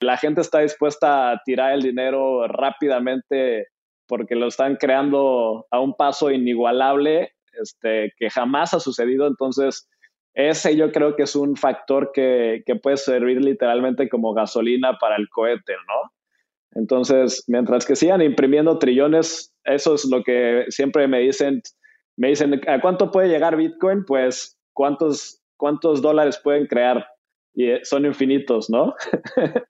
La gente está dispuesta a tirar el dinero rápidamente porque lo están creando a un paso inigualable este, que jamás ha sucedido. Entonces, ese yo creo que es un factor que, que, puede servir literalmente como gasolina para el cohete, ¿no? Entonces, mientras que sigan imprimiendo trillones, eso es lo que siempre me dicen, me dicen, ¿a cuánto puede llegar Bitcoin? Pues, ¿cuántos, cuántos dólares pueden crear? Y eh, son infinitos, ¿no?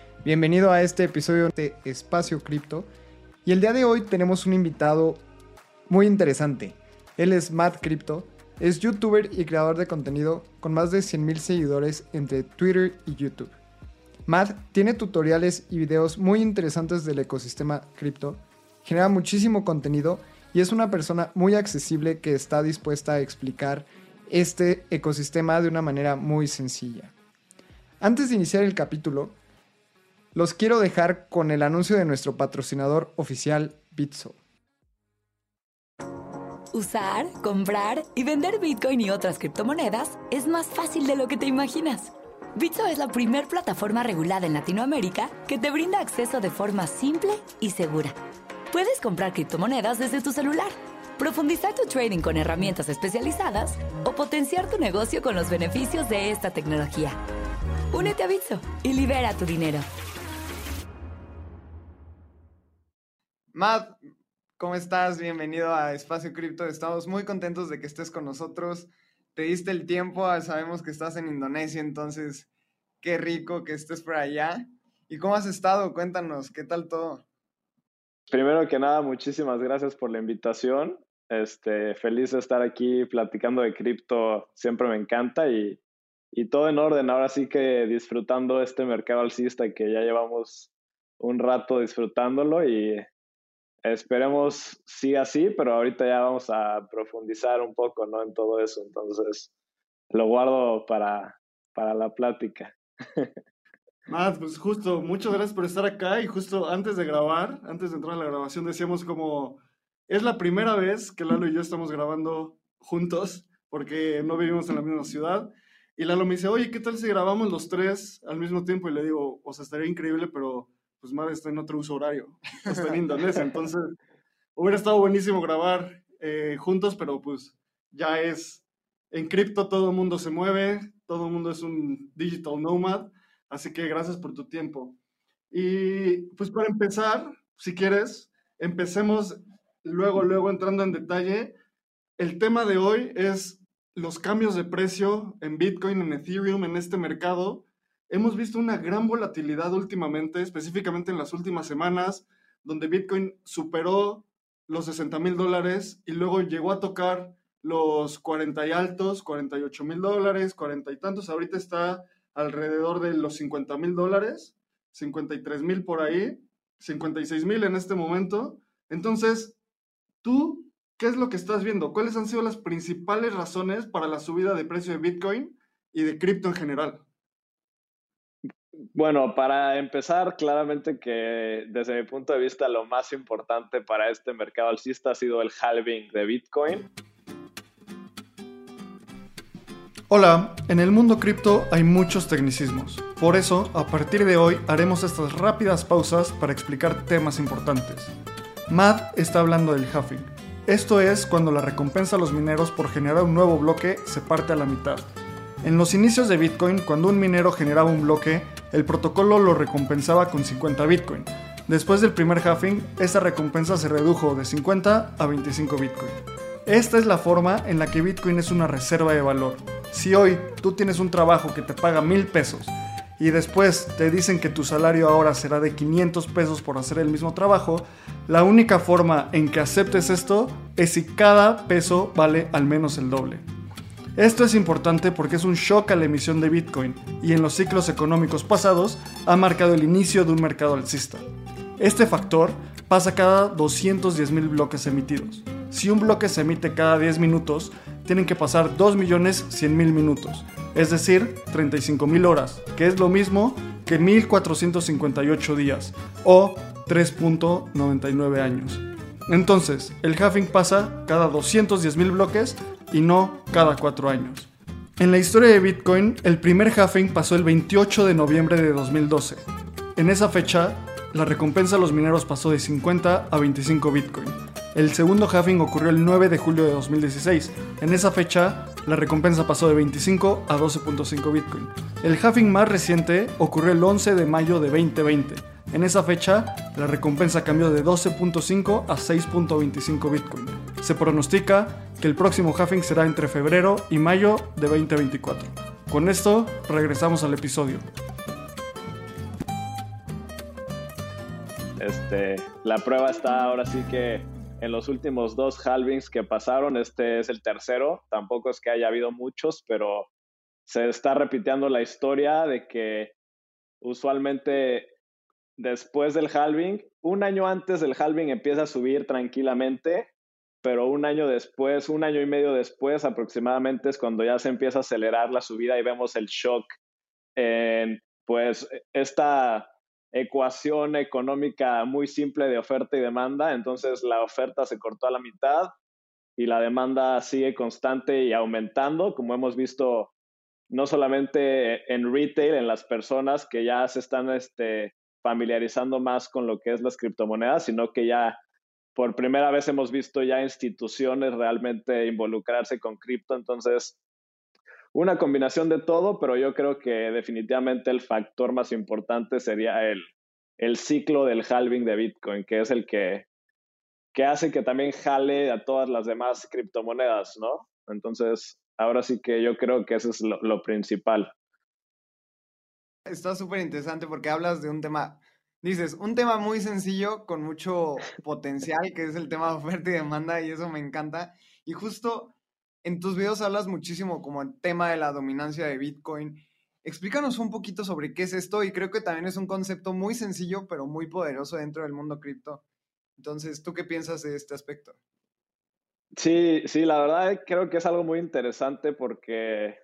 Bienvenido a este episodio de Espacio Cripto. Y el día de hoy tenemos un invitado muy interesante. Él es Matt Crypto, es youtuber y creador de contenido con más de 100.000 seguidores entre Twitter y YouTube. Matt tiene tutoriales y videos muy interesantes del ecosistema cripto, genera muchísimo contenido y es una persona muy accesible que está dispuesta a explicar este ecosistema de una manera muy sencilla. Antes de iniciar el capítulo, los quiero dejar con el anuncio de nuestro patrocinador oficial Bitso. Usar, comprar y vender Bitcoin y otras criptomonedas es más fácil de lo que te imaginas. Bitso es la primer plataforma regulada en Latinoamérica que te brinda acceso de forma simple y segura. Puedes comprar criptomonedas desde tu celular, profundizar tu trading con herramientas especializadas o potenciar tu negocio con los beneficios de esta tecnología. Únete a Bitso y libera tu dinero. Matt, ¿cómo estás? Bienvenido a Espacio Cripto. Estamos muy contentos de que estés con nosotros. Te diste el tiempo, sabemos que estás en Indonesia, entonces qué rico que estés por allá. ¿Y cómo has estado? Cuéntanos, ¿qué tal todo? Primero que nada, muchísimas gracias por la invitación. Este, feliz de estar aquí platicando de cripto, siempre me encanta y, y todo en orden. Ahora sí que disfrutando este mercado alcista que ya llevamos un rato disfrutándolo y Esperemos sí así, pero ahorita ya vamos a profundizar un poco ¿no? en todo eso. Entonces, lo guardo para, para la plática. Matt, pues justo, muchas gracias por estar acá y justo antes de grabar, antes de entrar a la grabación, decíamos como, es la primera vez que Lalo y yo estamos grabando juntos, porque no vivimos en la misma ciudad. Y Lalo me dice, oye, ¿qué tal si grabamos los tres al mismo tiempo? Y le digo, o sea, estaría increíble, pero pues madre está en otro uso horario, está en Indonesia, entonces hubiera estado buenísimo grabar eh, juntos, pero pues ya es, en cripto todo el mundo se mueve, todo el mundo es un digital nomad, así que gracias por tu tiempo. Y pues para empezar, si quieres, empecemos luego, luego entrando en detalle. El tema de hoy es los cambios de precio en Bitcoin, en Ethereum, en este mercado hemos visto una gran volatilidad últimamente, específicamente en las últimas semanas, donde Bitcoin superó los 60 mil dólares y luego llegó a tocar los 40 y altos, 48 mil dólares, 40 y tantos. Ahorita está alrededor de los 50 mil dólares, 53 mil por ahí, 56 mil en este momento. Entonces, ¿Tú qué es lo que estás viendo? ¿Cuáles han sido las principales razones para la subida de precio de Bitcoin y de cripto en general? Bueno, para empezar, claramente que desde mi punto de vista lo más importante para este mercado alcista ha sido el halving de Bitcoin. Hola, en el mundo cripto hay muchos tecnicismos. Por eso, a partir de hoy haremos estas rápidas pausas para explicar temas importantes. Matt está hablando del halving. Esto es cuando la recompensa a los mineros por generar un nuevo bloque se parte a la mitad. En los inicios de Bitcoin, cuando un minero generaba un bloque, el protocolo lo recompensaba con 50 Bitcoin. Después del primer halving, esa recompensa se redujo de 50 a 25 Bitcoin. Esta es la forma en la que Bitcoin es una reserva de valor. Si hoy tú tienes un trabajo que te paga mil pesos y después te dicen que tu salario ahora será de 500 pesos por hacer el mismo trabajo, la única forma en que aceptes esto es si cada peso vale al menos el doble. Esto es importante porque es un shock a la emisión de Bitcoin y en los ciclos económicos pasados ha marcado el inicio de un mercado alcista. Este factor pasa cada 210.000 bloques emitidos. Si un bloque se emite cada 10 minutos, tienen que pasar 2.100.000 minutos, es decir, 35.000 horas, que es lo mismo que 1.458 días o 3.99 años. Entonces, el halving pasa cada 210.000 bloques y no cada 4 años. En la historia de Bitcoin, el primer halving pasó el 28 de noviembre de 2012. En esa fecha, la recompensa a los mineros pasó de 50 a 25 Bitcoin. El segundo halving ocurrió el 9 de julio de 2016. En esa fecha, la recompensa pasó de 25 a 12.5 Bitcoin. El halving más reciente ocurrió el 11 de mayo de 2020. En esa fecha, la recompensa cambió de 12.5 a 6.25 Bitcoin. Se pronostica que el próximo halving será entre febrero y mayo de 2024. Con esto, regresamos al episodio. Este, la prueba está ahora sí que en los últimos dos halvings que pasaron, este es el tercero. Tampoco es que haya habido muchos, pero se está repitiendo la historia de que usualmente después del halving, un año antes del halving empieza a subir tranquilamente, pero un año después, un año y medio después aproximadamente es cuando ya se empieza a acelerar la subida y vemos el shock en pues esta ecuación económica muy simple de oferta y demanda, entonces la oferta se cortó a la mitad y la demanda sigue constante y aumentando, como hemos visto no solamente en retail, en las personas que ya se están este, familiarizando más con lo que es las criptomonedas, sino que ya por primera vez hemos visto ya instituciones realmente involucrarse con cripto. Entonces, una combinación de todo, pero yo creo que definitivamente el factor más importante sería el, el ciclo del halving de Bitcoin, que es el que, que hace que también jale a todas las demás criptomonedas, ¿no? Entonces, ahora sí que yo creo que eso es lo, lo principal. Está súper interesante porque hablas de un tema, dices, un tema muy sencillo con mucho potencial, que es el tema de oferta y demanda, y eso me encanta. Y justo en tus videos hablas muchísimo como el tema de la dominancia de Bitcoin. Explícanos un poquito sobre qué es esto y creo que también es un concepto muy sencillo pero muy poderoso dentro del mundo cripto. Entonces, ¿tú qué piensas de este aspecto? Sí, sí, la verdad creo que es algo muy interesante porque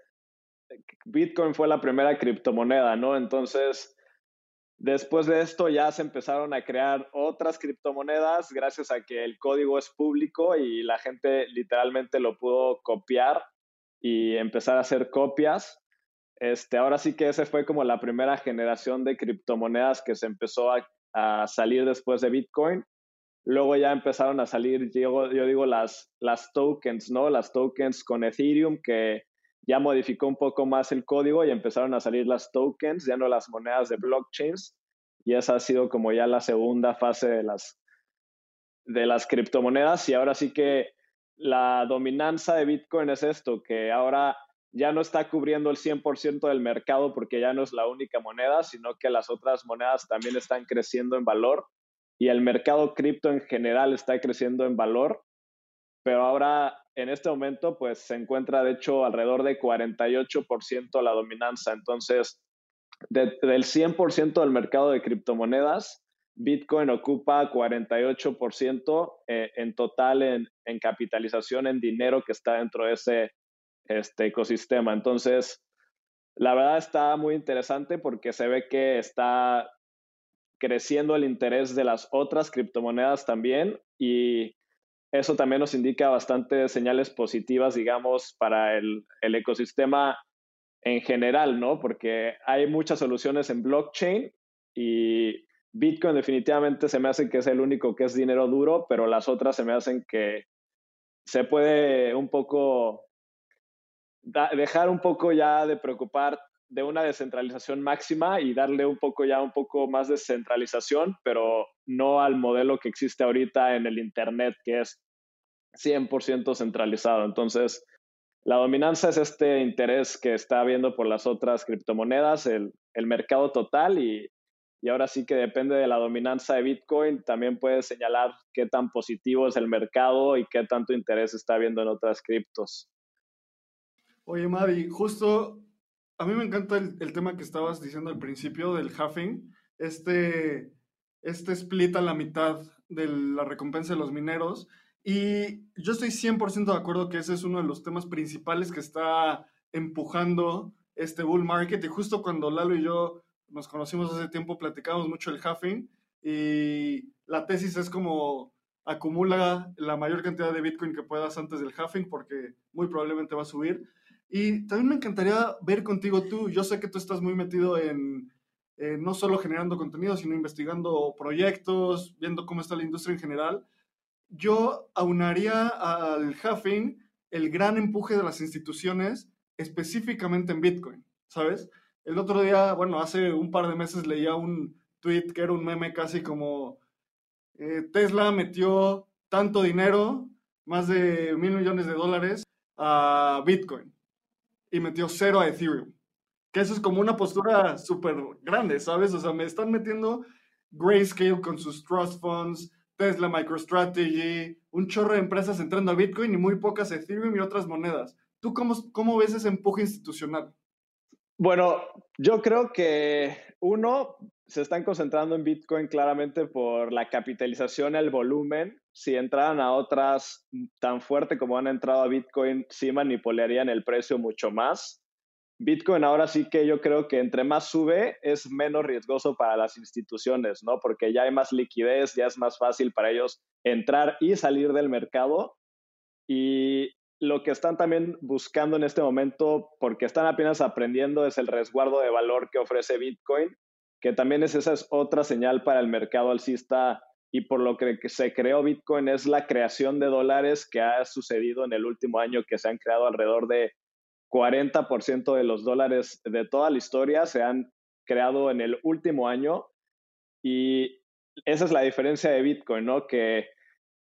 Bitcoin fue la primera criptomoneda, ¿no? Entonces, después de esto ya se empezaron a crear otras criptomonedas gracias a que el código es público y la gente literalmente lo pudo copiar y empezar a hacer copias. Este, ahora sí que ese fue como la primera generación de criptomonedas que se empezó a, salir después de Bitcoin. Luego ya empezaron a salir, yo, yo digo, las, las tokens, ¿no? Las tokens con Ethereum que ya modificó un poco más el código y empezaron a salir las tokens, ya no las monedas de blockchains. Y esa ha sido como ya la segunda fase de las, de las criptomonedas. Y ahora sí que la dominancia de Bitcoin es esto, que ahora ya no está cubriendo el 100% del mercado porque ya no es la única moneda, sino que las otras monedas también están creciendo en valor y el mercado cripto en general está creciendo en valor. Pero ahora en este momento pues se encuentra de hecho alrededor de 48% la dominancia. Entonces, del 100% del mercado de criptomonedas, Bitcoin ocupa 48% eh, en total en, en, capitalización en dinero que está dentro de ese este, ecosistema. Entonces, la verdad está muy interesante porque se ve que está creciendo el interés de las otras criptomonedas también y eso también nos indica bastantes señales positivas, digamos, para el, el ecosistema en general, ¿no? Porque hay muchas soluciones en blockchain y Bitcoin definitivamente se me hace que es el único que es dinero duro, pero las otras se me hacen que se puede un poco dejar un poco ya de preocupar de una descentralización máxima y darle un poco ya un poco más de centralización, pero no al modelo que existe ahorita en el Internet, que es 100% centralizado. Entonces, la dominancia es este interés que está habiendo por las otras criptomonedas, el, el mercado total y, y, ahora sí que depende de la dominancia de Bitcoin, también puede señalar qué tan positivo es el mercado y qué tanto interés está habiendo en otras criptos. Oye, Maddie, justo a mí me encanta el, tema que estabas diciendo al principio del halving, este, este split a la mitad de la recompensa de los mineros. Y yo estoy 100% de acuerdo que ese es uno de los temas principales que está empujando este bull market. Y justo cuando Lalo y yo nos conocimos hace tiempo, platicamos mucho el halving. Y la tesis es como acumula la mayor cantidad de Bitcoin que puedas antes del halving porque muy probablemente va a subir. Y también me encantaría ver contigo tú, yo sé que tú estás muy metido en no solo generando contenido, sino investigando proyectos, viendo cómo está la industria en general. Yo aunaría al halving el gran empuje de las instituciones, específicamente en Bitcoin, ¿sabes? El otro día, bueno, hace un par de meses leía un tweet que era un meme casi como eh, Tesla metió tanto dinero, más de mil millones de dólares, a Bitcoin y metió cero a Ethereum. Que eso es como una postura súper grande, ¿sabes? O sea, me están metiendo Grayscale con sus trust funds, Tesla MicroStrategy, un chorro de empresas entrando a Bitcoin y muy pocas Ethereum y otras monedas. ¿Tú cómo, cómo ves ese empuje institucional? Bueno, yo creo que uno, se están concentrando en Bitcoin claramente por la capitalización, el volumen. Si entraran a otras tan fuerte como han entrado a Bitcoin, sí manipularían el precio mucho más. Bitcoin ahora sí que yo creo que entre más sube es menos riesgoso para las instituciones, ¿no? Porque ya hay más liquidez, ya es más fácil para ellos entrar y salir del mercado. Y lo que están también buscando en este momento, porque están apenas aprendiendo, es el resguardo de valor que ofrece Bitcoin que también es esa es otra señal para el mercado alcista y por lo que se creó Bitcoin es la creación de dólares que ha sucedido en el último año, que se han creado alrededor de 40% de los dólares de toda la historia se han creado en el último año y esa es la diferencia de Bitcoin, ¿no? Que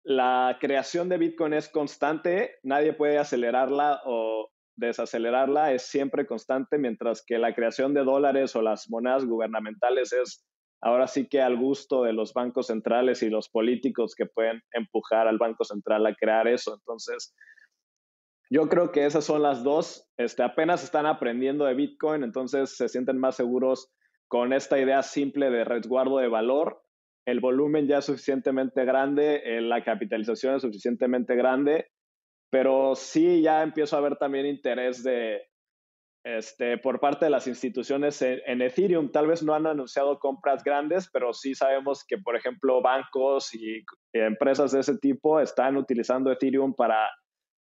la creación de Bitcoin es constante, nadie puede acelerarla o desacelerarla es siempre constante, mientras que la creación de dólares o las monedas gubernamentales es ahora sí que al gusto de los bancos centrales y los políticos que pueden empujar al Banco Central a crear eso. Entonces, yo creo que esas son las dos. Este, apenas están aprendiendo de Bitcoin, entonces se sienten más seguros con esta idea simple de resguardo de valor. El volumen ya es suficientemente grande, eh, la capitalización es suficientemente grande pero sí ya empiezo a ver también interés de, este, por parte de las instituciones en, Ethereum. Tal vez no han anunciado compras grandes, pero sí sabemos que, por ejemplo, bancos y empresas de ese tipo están utilizando Ethereum para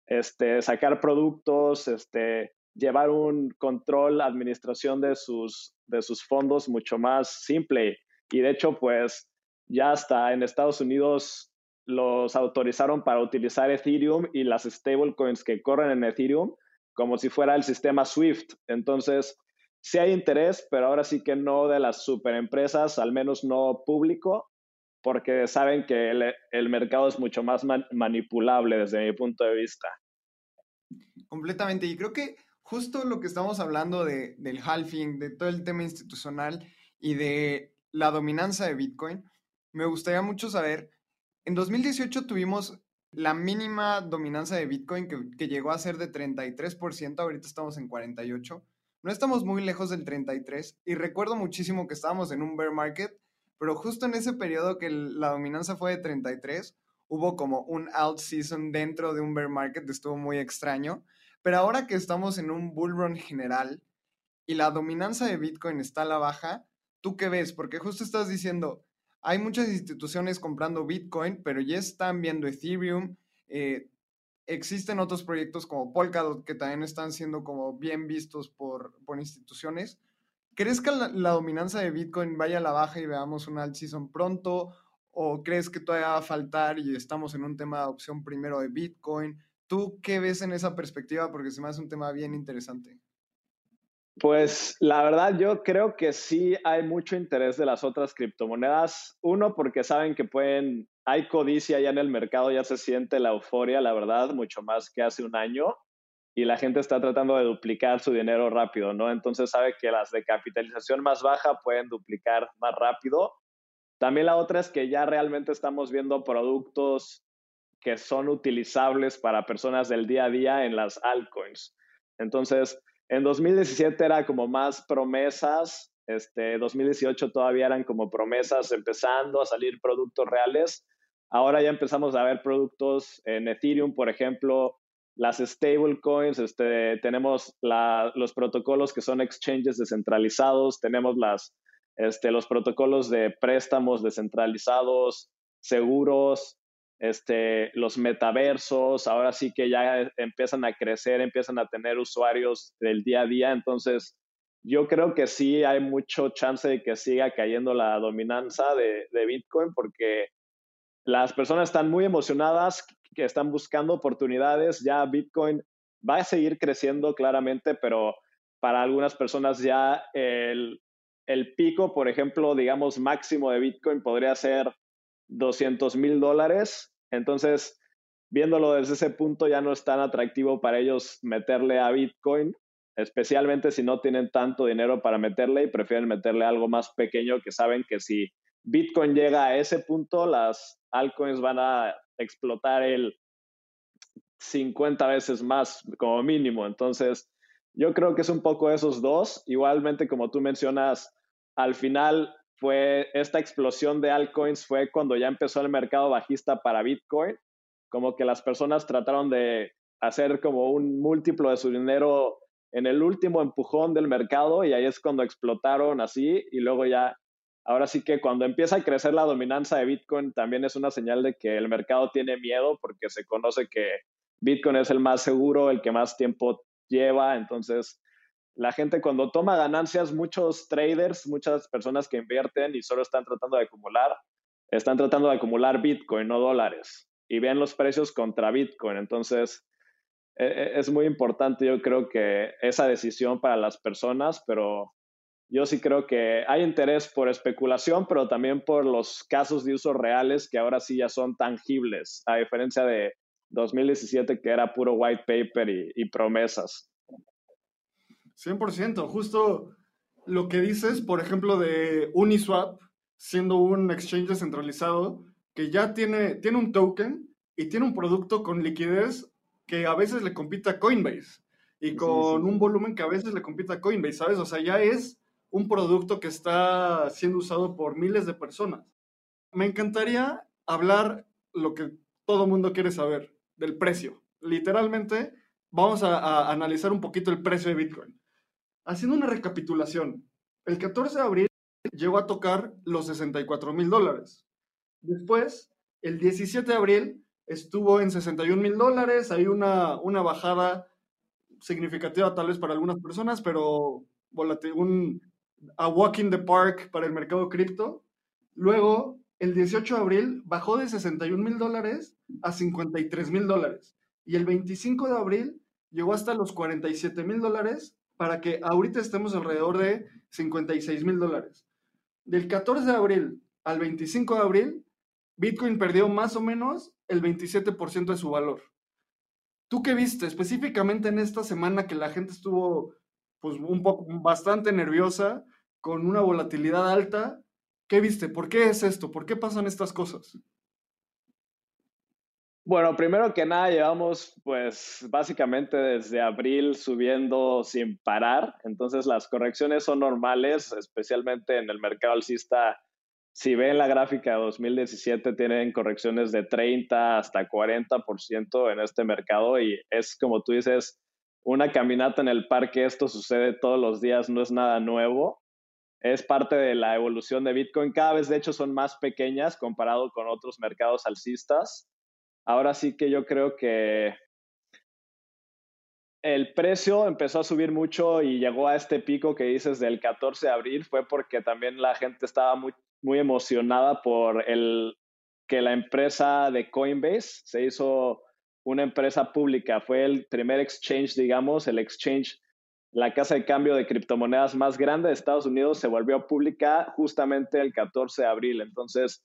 este, sacar productos, este, llevar un control, administración de sus, de sus fondos mucho más simple. Y de hecho, pues ya hasta en Estados Unidos los autorizaron para utilizar Ethereum y las stablecoins que corren en Ethereum como si fuera el sistema SWIFT. Entonces, sí hay interés, pero ahora sí que no de las superempresas, al menos no público, porque saben que el, mercado es mucho más manipulable desde mi punto de vista. Completamente. Y creo que justo lo que estamos hablando de, del halving, de todo el tema institucional y de la dominancia de Bitcoin, me gustaría mucho saber en 2018 tuvimos la mínima dominancia de Bitcoin que, llegó a ser de 33%, ahorita estamos en 48%. No estamos muy lejos del 33% y recuerdo muchísimo que estábamos en un bear market, pero justo en ese periodo que la dominancia fue de 33, hubo como un out season dentro de un bear market, estuvo muy extraño, pero ahora que estamos en un bull run general y la dominancia de Bitcoin está a la baja, ¿tú qué ves? Porque justo estás diciendo, hay muchas instituciones comprando Bitcoin, pero ya están viendo Ethereum, eh, existen otros proyectos como Polkadot que también están siendo como bien vistos por, por instituciones. ¿Crees que la, dominancia de Bitcoin vaya a la baja y veamos un alt season pronto? ¿O crees que todavía va a faltar y estamos en un tema de adopción primero de Bitcoin? ¿Tú qué ves en esa perspectiva? Porque se me hace un tema bien interesante. Pues la verdad yo creo que sí hay mucho interés de las otras criptomonedas. Uno, porque saben que pueden, hay codicia ya en el mercado, ya se siente la euforia, la verdad, mucho más que hace un año. Y la gente está tratando de duplicar su dinero rápido, ¿no? Entonces sabe que las de capitalización más baja pueden duplicar más rápido. También la otra es que ya realmente estamos viendo productos que son utilizables para personas del día a día en las altcoins. Entonces, en 2017 era como más promesas, este 2018 todavía eran como promesas empezando a salir productos reales. Ahora ya empezamos a ver productos en Ethereum, por ejemplo, las stablecoins, este, tenemos los protocolos que son exchanges descentralizados, tenemos las, este, los protocolos de préstamos descentralizados, seguros, este, los metaversos, ahora sí que ya empiezan a crecer, empiezan a tener usuarios del día a día, entonces yo creo que sí hay mucho chance de que siga cayendo la dominancia de, de Bitcoin porque las personas están muy emocionadas, que están buscando oportunidades, ya Bitcoin va a seguir creciendo claramente, pero para algunas personas ya el, el pico, por ejemplo, digamos máximo de Bitcoin podría ser 200 mil dólares. Entonces, viéndolo desde ese punto, ya no es tan atractivo para ellos meterle a Bitcoin, especialmente si no tienen tanto dinero para meterle y prefieren meterle algo más pequeño que saben que si Bitcoin llega a ese punto, las altcoins van a explotar el 50 veces más como mínimo. Entonces, yo creo que es un poco esos dos. Igualmente, como tú mencionas, al final fue esta explosión de altcoins fue cuando ya empezó el mercado bajista para Bitcoin, como que las personas trataron de hacer como un múltiplo de su dinero en el último empujón del mercado y ahí es cuando explotaron así y luego ya, ahora sí que cuando empieza a crecer la dominancia de Bitcoin también es una señal de que el mercado tiene miedo porque se conoce que Bitcoin es el más seguro, el que más tiempo lleva, entonces la gente cuando toma ganancias, muchos traders, muchas personas que invierten y solo están tratando de acumular, están tratando de acumular Bitcoin, no dólares, y ven los precios contra Bitcoin. Entonces, e, e, es muy importante, yo creo que esa decisión para las personas, pero yo sí creo que hay interés por especulación, pero también por los casos de uso reales que ahora sí ya son tangibles, a diferencia de 2017 que era puro white paper y promesas. 100%, justo lo que dices, por ejemplo, de Uniswap, siendo un exchange descentralizado, que ya tiene, tiene un token y tiene un producto con liquidez que a veces le compite a Coinbase y con un volumen que a veces le compite a Coinbase, ¿sabes? O sea, ya es un producto que está siendo usado por miles de personas. Me encantaría hablar lo que todo mundo quiere saber, del precio. Literalmente, vamos a analizar un poquito el precio de Bitcoin. Haciendo una recapitulación, el 14 de abril llegó a tocar los 64 mil dólares. Después, el 17 de abril estuvo en 61 mil dólares. Hay una, una bajada significativa tal vez para algunas personas, pero un, a walk in the park para el mercado cripto. Luego, el 18 de abril bajó de 61 mil dólares a 53 mil dólares. Y el 25 de abril llegó hasta los 47 mil dólares para que ahorita estemos alrededor de 56 mil dólares. Del 14 de abril al 25 de abril, Bitcoin perdió más o menos el 27% de su valor. ¿Tú qué viste específicamente en esta semana que la gente estuvo pues un poco bastante nerviosa, con una volatilidad alta? ¿Qué viste? ¿Por qué es esto? ¿Por qué pasan estas cosas? Bueno, primero que nada, llevamos pues básicamente desde abril subiendo sin parar, entonces las correcciones son normales, especialmente en el mercado alcista si ven la gráfica de 2017, tienen correcciones de 30 hasta 40% en este mercado y es como tú dices, una caminata en el parque, esto sucede todos los días, no es nada nuevo. Es parte de la evolución de Bitcoin. Cada vez, de hecho, son más pequeñas comparado con otros mercados alcistas. Ahora sí que yo creo que el precio empezó a subir mucho y llegó a este pico que dices del 14 de abril, fue porque también la gente estaba muy, muy emocionada por el que la empresa de Coinbase se hizo una empresa pública. Fue el primer exchange, digamos, el exchange, la casa de cambio de criptomonedas más grande de Estados Unidos se volvió pública justamente el 14 de abril. Entonces,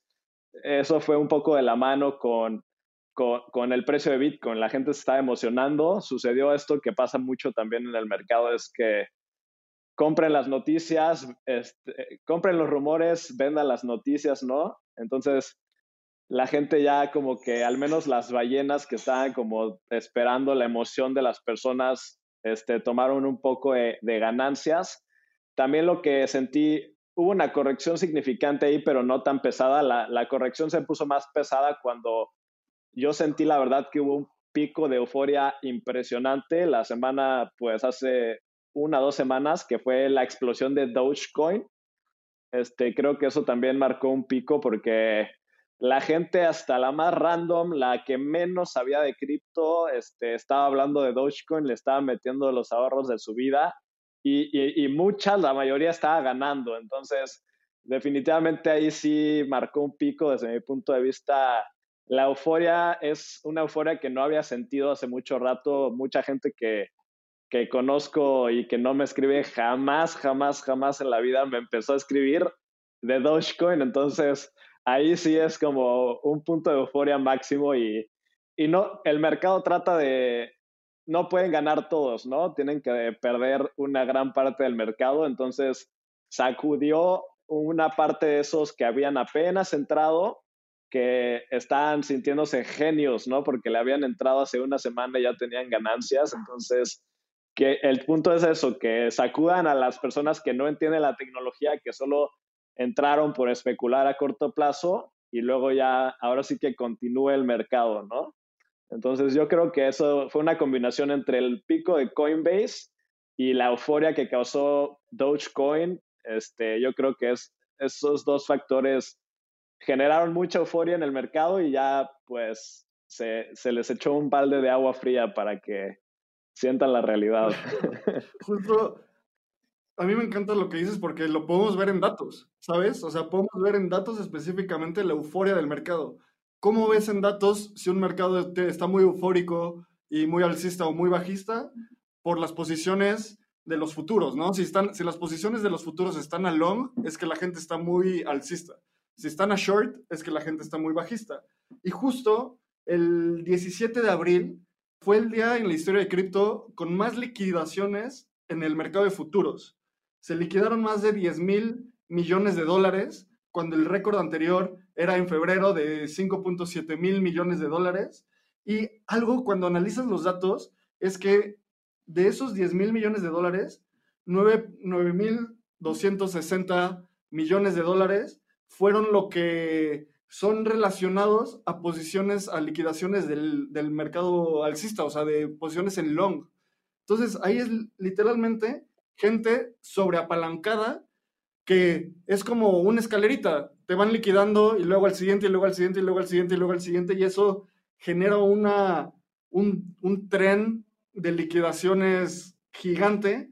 eso fue un poco de la mano con, con, el precio de Bitcoin. La gente se está emocionando. Sucedió esto que pasa mucho también en el mercado, es que compren las noticias, este, compren los rumores, vendan las noticias, ¿no? Entonces, la gente ya como que al menos las ballenas que estaban como esperando la emoción de las personas, este, tomaron un poco de, ganancias. También lo que sentí, hubo una corrección significante ahí, pero no tan pesada. La, la corrección se puso más pesada cuando yo sentí la verdad que hubo un pico de euforia impresionante la semana, pues hace una o dos semanas, que fue la explosión de Dogecoin. Este, creo que eso también marcó un pico porque la gente hasta la más random, la que menos sabía de cripto, este, estaba hablando de Dogecoin, le estaba metiendo los ahorros de su vida y, y, muchas, la mayoría estaba ganando. Entonces, definitivamente ahí sí marcó un pico desde mi punto de vista. La euforia es una euforia que no había sentido hace mucho rato. Mucha gente que, que conozco y que no me escribe jamás, jamás, jamás en la vida me empezó a escribir de Dogecoin. Entonces, ahí sí es como un punto de euforia máximo y, y no, el mercado trata de, no pueden ganar todos, ¿no? Tienen que perder una gran parte del mercado, entonces sacudió una parte de esos que habían apenas entrado, que estaban sintiéndose genios, ¿no? Porque le habían entrado hace una semana y ya tenían ganancias, entonces que el punto es eso, que sacudan a las personas que no entienden la tecnología, que solo entraron por especular a corto plazo y luego ya, ahora sí que continúe el mercado, ¿no? Entonces yo creo que eso fue una combinación entre el pico de Coinbase y la euforia que causó Dogecoin. Este, yo creo que es, esos dos factores generaron mucha euforia en el mercado y ya pues se, les echó un balde de agua fría para que sientan la realidad. Justo a mí me encanta lo que dices porque lo podemos ver en datos, ¿sabes? O sea, podemos ver en datos específicamente la euforia del mercado. ¿Cómo ves en datos si un mercado está muy eufórico y muy alcista o muy bajista por las posiciones de los futuros, ¿no? Si, están, si las posiciones de los futuros están a long, es que la gente está muy alcista. Si están a short, es que la gente está muy bajista. Y justo el 17 de abril fue el día en la historia de cripto con más liquidaciones en el mercado de futuros se liquidaron más de 10 mil millones de dólares, cuando el récord anterior era en febrero de 5.7 mil millones de dólares. Y algo cuando analizas los datos es que de esos 10 mil millones de dólares, 9 mil 260 millones de dólares fueron lo que son relacionados a posiciones, a liquidaciones del, del mercado alcista, o sea, de posiciones en long. Entonces, ahí es literalmente gente sobreapalancada que es como una escalerita, te van liquidando y luego al siguiente y luego al siguiente y luego al siguiente y luego al siguiente y eso genera una, un, un tren de liquidaciones gigante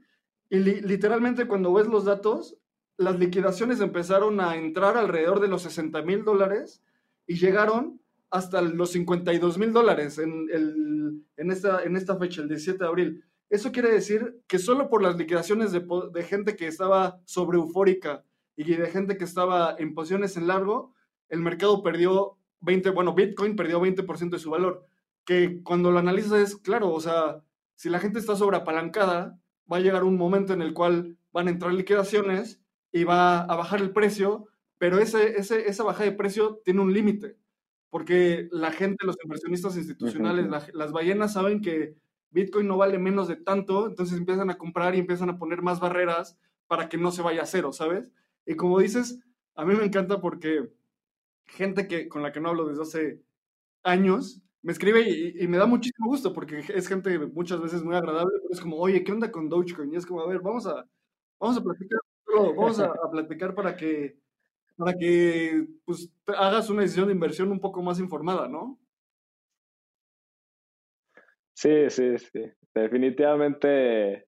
y literalmente cuando ves los datos, las liquidaciones empezaron a entrar alrededor de los 60 mil dólares y llegaron hasta los 52 mil dólares en, en, esta, en esta fecha, el 17 de abril. Eso quiere decir que solo por las liquidaciones de, gente que estaba sobre eufórica y de gente que estaba en posiciones en largo, el mercado perdió 20, bueno, Bitcoin perdió 20% de su valor. Que cuando lo analizas es claro, o sea, si la gente está sobreapalancada, va a llegar un momento en el cual van a entrar liquidaciones y va a bajar el precio, pero ese, ese, esa bajada de precio tiene un límite, porque la gente, los inversionistas institucionales, las ballenas saben que Bitcoin no vale menos de tanto, entonces empiezan a comprar y empiezan a poner más barreras para que no se vaya a cero, ¿sabes? Y como dices, a mí me encanta porque gente que, con la que no hablo desde hace años me escribe y, me da muchísimo gusto porque es gente muchas veces muy agradable, pero es como, oye, ¿qué onda con Dogecoin? Y es como, a ver, vamos a, vamos a platicar, vamos a, platicar para que, para que pues, hagas una decisión de inversión un poco más informada, ¿no? Sí, sí, sí. Definitivamente,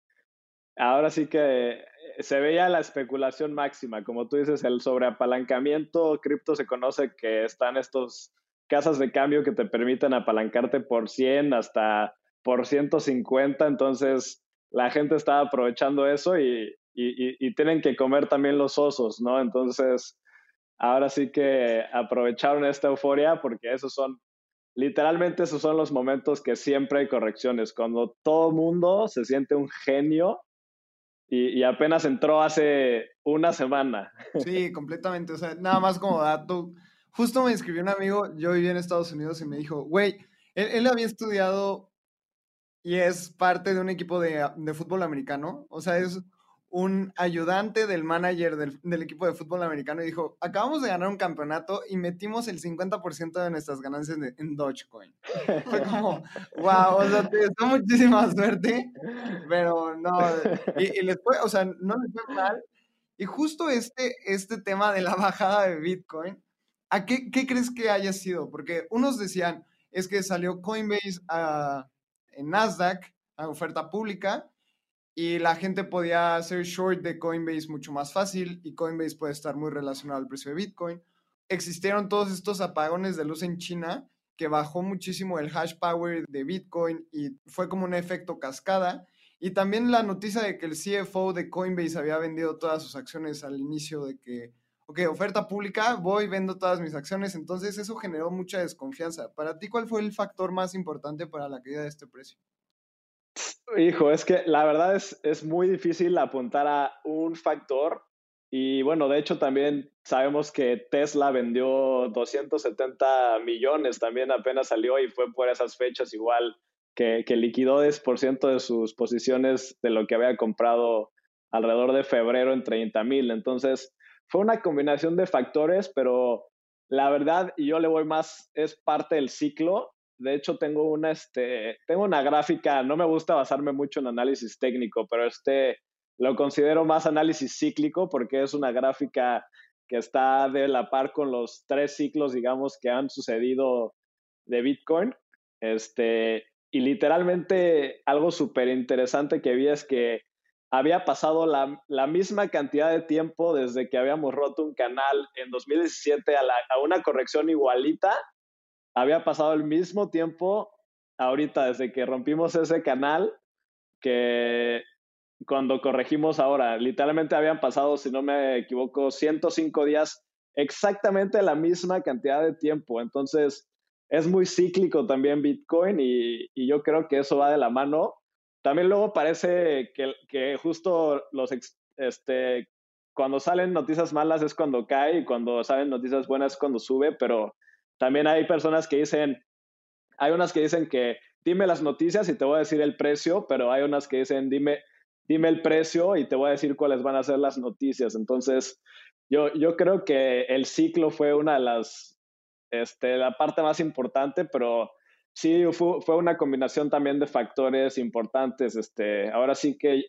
ahora sí que se veía la especulación máxima. Como tú dices, el sobreapalancamiento cripto se conoce que están estos casas de cambio que te permiten apalancarte por 100 hasta por 150. Entonces, la gente está aprovechando eso y, y, tienen que comer también los osos, ¿no? Entonces, ahora sí que aprovecharon esta euforia porque esos son, literalmente esos son los momentos que siempre hay correcciones, cuando todo mundo se siente un genio y, apenas entró hace una semana. Sí, completamente. O sea, nada más como dato. Justo me escribió un amigo, yo vivía en Estados Unidos y me dijo, güey, él, él, había estudiado y es parte de un equipo de, de fútbol americano. O sea, es un ayudante del manager del, del, equipo de fútbol americano y dijo, acabamos de ganar un campeonato y metimos el 50% de nuestras ganancias en Dogecoin. Fue como, wow, o sea, te dio muchísima suerte, pero no, y, y, les fue, o sea, no les fue mal. Y justo este, este tema de la bajada de Bitcoin, ¿a qué, qué crees que haya sido? Porque unos decían, es que salió Coinbase a, en Nasdaq a oferta pública y la gente podía hacer short de Coinbase mucho más fácil y Coinbase puede estar muy relacionado al precio de Bitcoin. Existieron todos estos apagones de luz en China que bajó muchísimo el hash power de Bitcoin y fue como un efecto cascada. Y también la noticia de que el CFO de Coinbase había vendido todas sus acciones al inicio de que, ok, oferta pública, voy, vendo todas mis acciones. Entonces eso generó mucha desconfianza. Para ti, ¿cuál fue el factor más importante para la caída de este precio? Hijo, es que la verdad es, es muy difícil apuntar a un factor y bueno, de hecho también sabemos que Tesla vendió 270 millones, también apenas salió y fue por esas fechas igual que, que liquidó 10% de sus posiciones de lo que había comprado alrededor de febrero en 30 mil. Entonces fue una combinación de factores, pero la verdad, yo le voy más, es parte del ciclo de hecho, tengo una, este, tengo una gráfica, no me gusta basarme mucho en análisis técnico, pero este lo considero más análisis cíclico porque es una gráfica que está de la par con los tres ciclos, digamos, que han sucedido de Bitcoin. Este, y literalmente algo súper interesante que vi es que había pasado la, la, misma cantidad de tiempo desde que habíamos roto un canal en 2017 a, una corrección igualita había pasado el mismo tiempo ahorita desde que rompimos ese canal que cuando corregimos ahora. Literalmente habían pasado, si no me equivoco, 105 días, exactamente la misma cantidad de tiempo. Entonces, es muy cíclico también Bitcoin y, yo creo que eso va de la mano. También luego parece que, que justo los, este, cuando salen noticias malas es cuando cae y cuando salen noticias buenas es cuando sube, pero también hay personas que dicen, hay unas que dicen que dime las noticias y te voy a decir el precio, pero hay unas que dicen dime, dime el precio y te voy a decir cuáles van a ser las noticias. Entonces, yo, yo creo que el ciclo fue una de las, este, la parte más importante, pero sí fue, fue una combinación también de factores importantes. Este, ahora sí que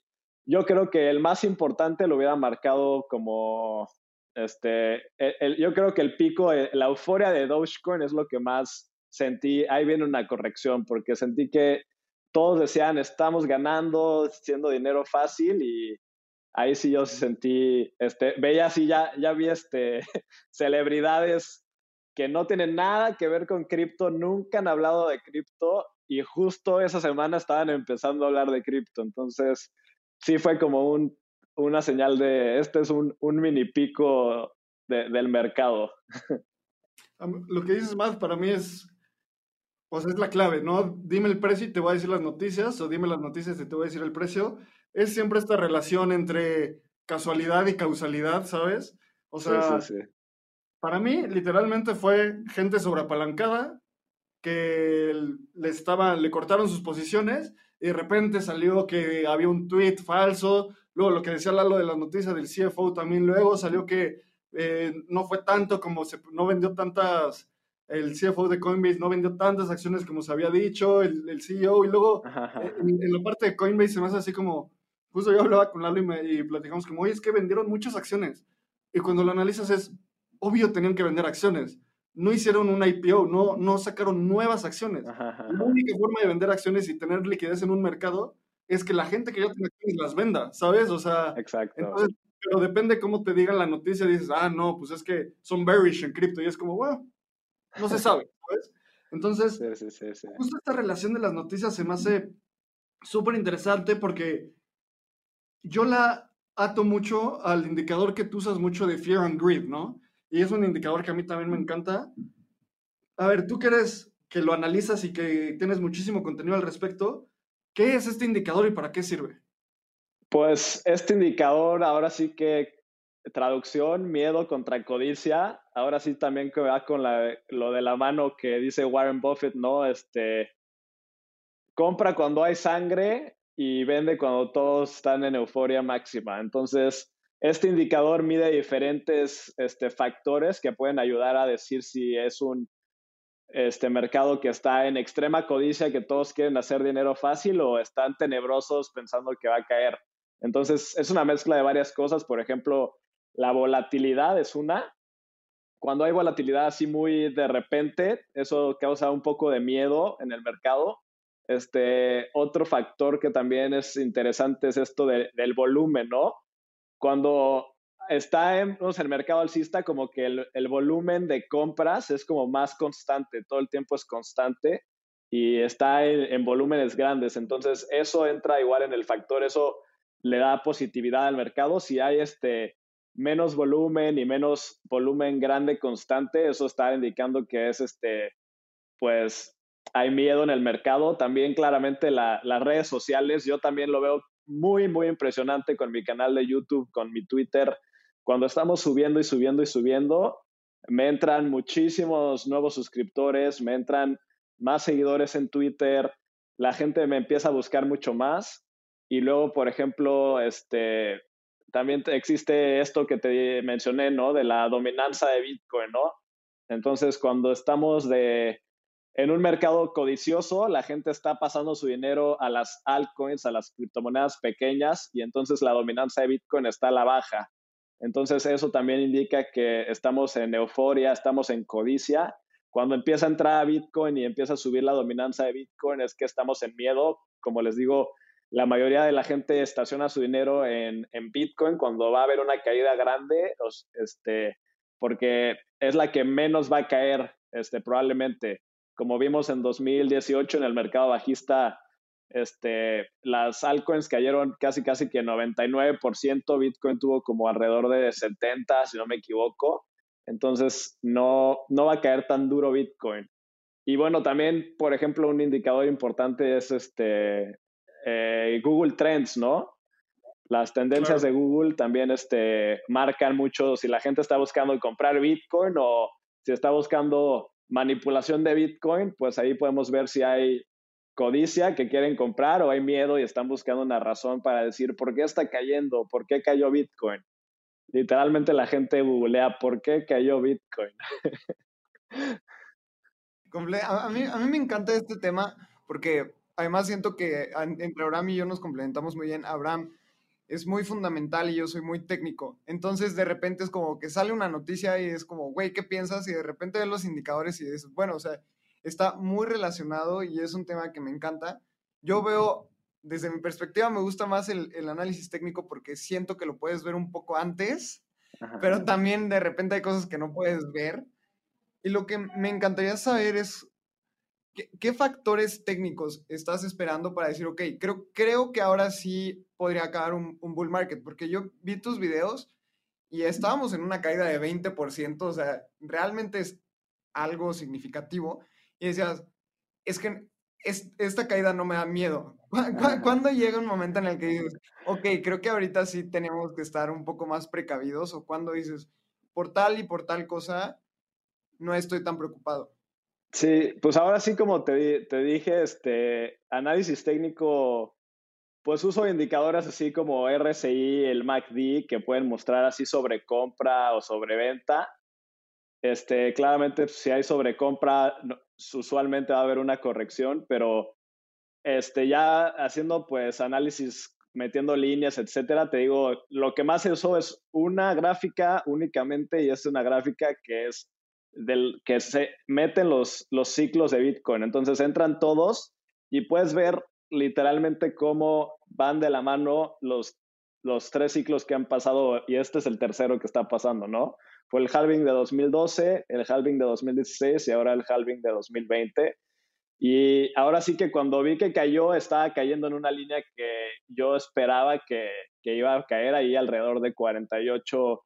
yo creo que el más importante lo hubiera marcado como este, yo creo que el pico, eh, la euforia de Dogecoin es lo que más sentí. Ahí viene una corrección, porque sentí que todos decían, estamos ganando, siendo dinero fácil y ahí sí yo sentí, este, veía así, ya, ya vi este, celebridades que no tienen nada que ver con cripto, nunca han hablado de cripto y justo esa semana estaban empezando a hablar de cripto. Entonces, sí fue como un una señal de este es un, un mini pico del mercado. Lo que dices más para mí es, pues es la clave, ¿no? Dime el precio y te voy a decir las noticias, o dime las noticias y te voy a decir el precio. Es siempre esta relación entre casualidad y causalidad, ¿sabes? O sea, para mí literalmente fue gente sobreapalancada que le, estaba, le cortaron sus posiciones y de repente salió que había un tweet falso Luego, lo que decía Lalo de las noticias del CFO también, luego salió que eh, no fue tanto como se, no vendió tantas, el CFO de Coinbase no vendió tantas acciones como se había dicho, el, el CEO, y luego eh, en, la parte de Coinbase se me hace así como, justo yo hablaba con Lalo y, y platicamos como, oye, es que vendieron muchas acciones, y cuando lo analizas es, obvio tenían que vender acciones, no hicieron un IPO, no, no sacaron nuevas acciones. La única forma de vender acciones y tener liquidez en un mercado es que la gente que ya tiene acciones las venda, ¿sabes? O sea, Exacto. pero depende cómo te digan la noticia, dices, ah, no, pues es que son bearish en cripto, y es como, bueno, no se sabe, ¿sabes? Entonces, justo esta relación de las noticias se me hace súper interesante porque yo la ato mucho al indicador que tú usas mucho de fear and greed, ¿no? Y es un indicador que a mí también me encanta. A ver, tú que eres, que lo analizas y que tienes muchísimo contenido al respecto, ¿qué es este indicador y para qué sirve? Pues este indicador ahora sí que traducción, miedo contra codicia, ahora sí también que va con lo de la mano que dice Warren Buffett, ¿no? Este, compra cuando hay sangre y vende cuando todos están en euforia máxima. Entonces, este indicador mide diferentes este, factores que pueden ayudar a decir si es un este, mercado que está en extrema codicia, que todos quieren hacer dinero fácil o están tenebrosos pensando que va a caer. Entonces, es una mezcla de varias cosas. Por ejemplo, la volatilidad es una. Cuando hay volatilidad así muy de repente, eso causa un poco de miedo en el mercado. Este, otro factor que también es interesante es esto del volumen, ¿no? cuando está en, el mercado alcista, como que el, volumen de compras es como más constante, todo el tiempo es constante y está en, volúmenes grandes. Entonces, eso entra igual en el factor, eso le da positividad al mercado. Si hay este menos volumen y menos volumen grande constante, eso está indicando que es este, pues hay miedo en el mercado. También claramente las redes sociales, yo también lo veo muy, muy impresionante con mi canal de YouTube, con mi Twitter. Cuando estamos subiendo y subiendo y subiendo, me entran muchísimos nuevos suscriptores, me entran más seguidores en Twitter, la gente me empieza a buscar mucho más. Y luego, por ejemplo, este, también existe esto que te mencioné, ¿no? De la dominancia de Bitcoin, ¿no? Entonces, cuando estamos de en un mercado codicioso, la gente está pasando su dinero a las altcoins, a las criptomonedas pequeñas, y entonces la dominancia de Bitcoin está a la baja. Entonces eso también indica que estamos en euforia, estamos en codicia. Cuando empieza a entrar Bitcoin y empieza a subir la dominancia de Bitcoin es que estamos en miedo. Como les digo, la mayoría de la gente estaciona su dinero en, Bitcoin cuando va a haber una caída grande, este, porque es la que menos va a caer este, probablemente como vimos en 2018 en el mercado bajista, este, las altcoins cayeron casi, casi que 99%, Bitcoin tuvo como alrededor de 70, si no me equivoco. Entonces, no, no va a caer tan duro Bitcoin. Y bueno, también, por ejemplo, un indicador importante es este, eh, Google Trends, ¿no? Las tendencias de Google también este, marcan mucho si la gente está buscando comprar Bitcoin o si está buscando manipulación de Bitcoin, pues ahí podemos ver si hay codicia que quieren comprar o hay miedo y están buscando una razón para decir por qué está cayendo, por qué cayó Bitcoin. Literalmente la gente googlea por qué cayó Bitcoin. a, mí, me encanta este tema porque además siento que entre Abraham y yo nos complementamos muy bien. Abraham es muy fundamental y yo soy muy técnico. Entonces, de repente es como que sale una noticia y es como, güey, ¿qué piensas? Y de repente ves los indicadores y dices, bueno, o sea, está muy relacionado y es un tema que me encanta. Yo veo, desde mi perspectiva, me gusta más el, análisis técnico porque siento que lo puedes ver un poco antes, pero también de repente hay cosas que no puedes ver. Y lo que me encantaría saber es ¿Qué, factores técnicos estás esperando para decir, ok, creo, creo que ahora sí podría acabar un, bull market? Porque yo vi tus videos y estábamos en una caída de 20%, o sea, realmente es algo significativo. Y decías, es que esta caída no me da miedo. ¿Cuándo llega un momento en el que dices, ok, creo que ahorita sí tenemos que estar un poco más precavidos? ¿O cuando dices, por tal y por tal cosa, no estoy tan preocupado? Sí, pues ahora sí, como te, te dije, este análisis técnico Pues uso indicadores así como RSI, el MACD, que pueden mostrar así sobre compra o sobre venta. Este, claramente, si hay sobrecompra, usualmente va a haber una corrección, pero este, ya haciendo pues análisis, metiendo líneas, etcétera, te digo, lo que más se es una gráfica únicamente y es una gráfica que es del que se meten los, los ciclos de Bitcoin. Entonces entran todos y puedes ver literalmente cómo van de la mano los, los tres ciclos que han pasado y este es el tercero que está pasando, ¿no? Fue el halving de 2012, el halving de 2016 y ahora el halving de 2020. Y ahora sí que cuando vi que cayó, estaba cayendo en una línea que yo esperaba que, que iba a caer ahí alrededor de 48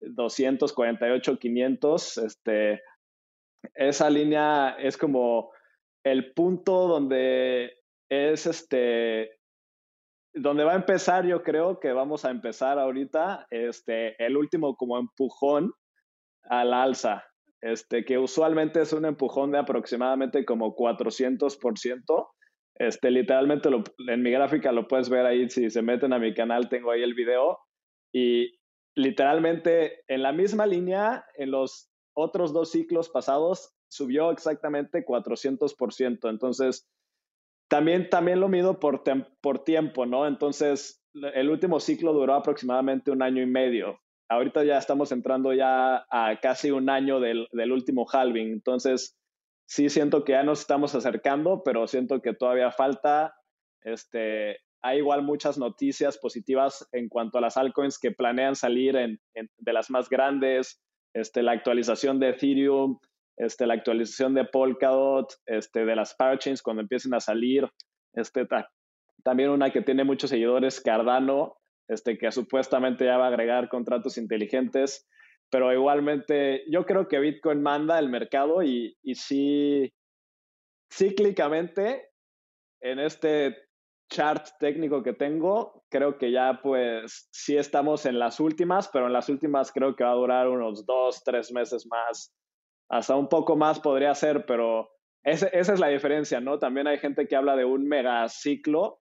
248, 500, este, esa línea es como el punto donde es este, donde va a empezar, yo creo que vamos a empezar ahorita, este, el último como empujón al alza, este, que usualmente es un empujón de aproximadamente como 400%. Este, literalmente en mi gráfica lo puedes ver ahí, si se meten a mi canal tengo ahí el video y literalmente en la misma línea, en los otros dos ciclos pasados, subió exactamente 400%. Entonces, también, también lo mido por, por tiempo, ¿no? Entonces, el último ciclo duró aproximadamente un año y medio. Ahorita ya estamos entrando ya a casi un año del, del último halving. Entonces, sí siento que ya nos estamos acercando, pero siento que todavía falta este, hay igual muchas noticias positivas en cuanto a las altcoins que planean salir en, de las más grandes, este, la actualización de Ethereum, este, la actualización de Polkadot, este, de las parachains cuando empiecen a salir, este, también una que tiene muchos seguidores, Cardano, este, que supuestamente ya va a agregar contratos inteligentes, pero igualmente yo creo que Bitcoin manda el mercado y, y sí, cíclicamente en este chart técnico que tengo, creo que ya pues sí estamos en las últimas, pero en las últimas creo que va a durar unos dos, tres meses más. Hasta un poco más podría ser, pero esa es la diferencia, ¿no? También hay gente que habla de un megaciclo,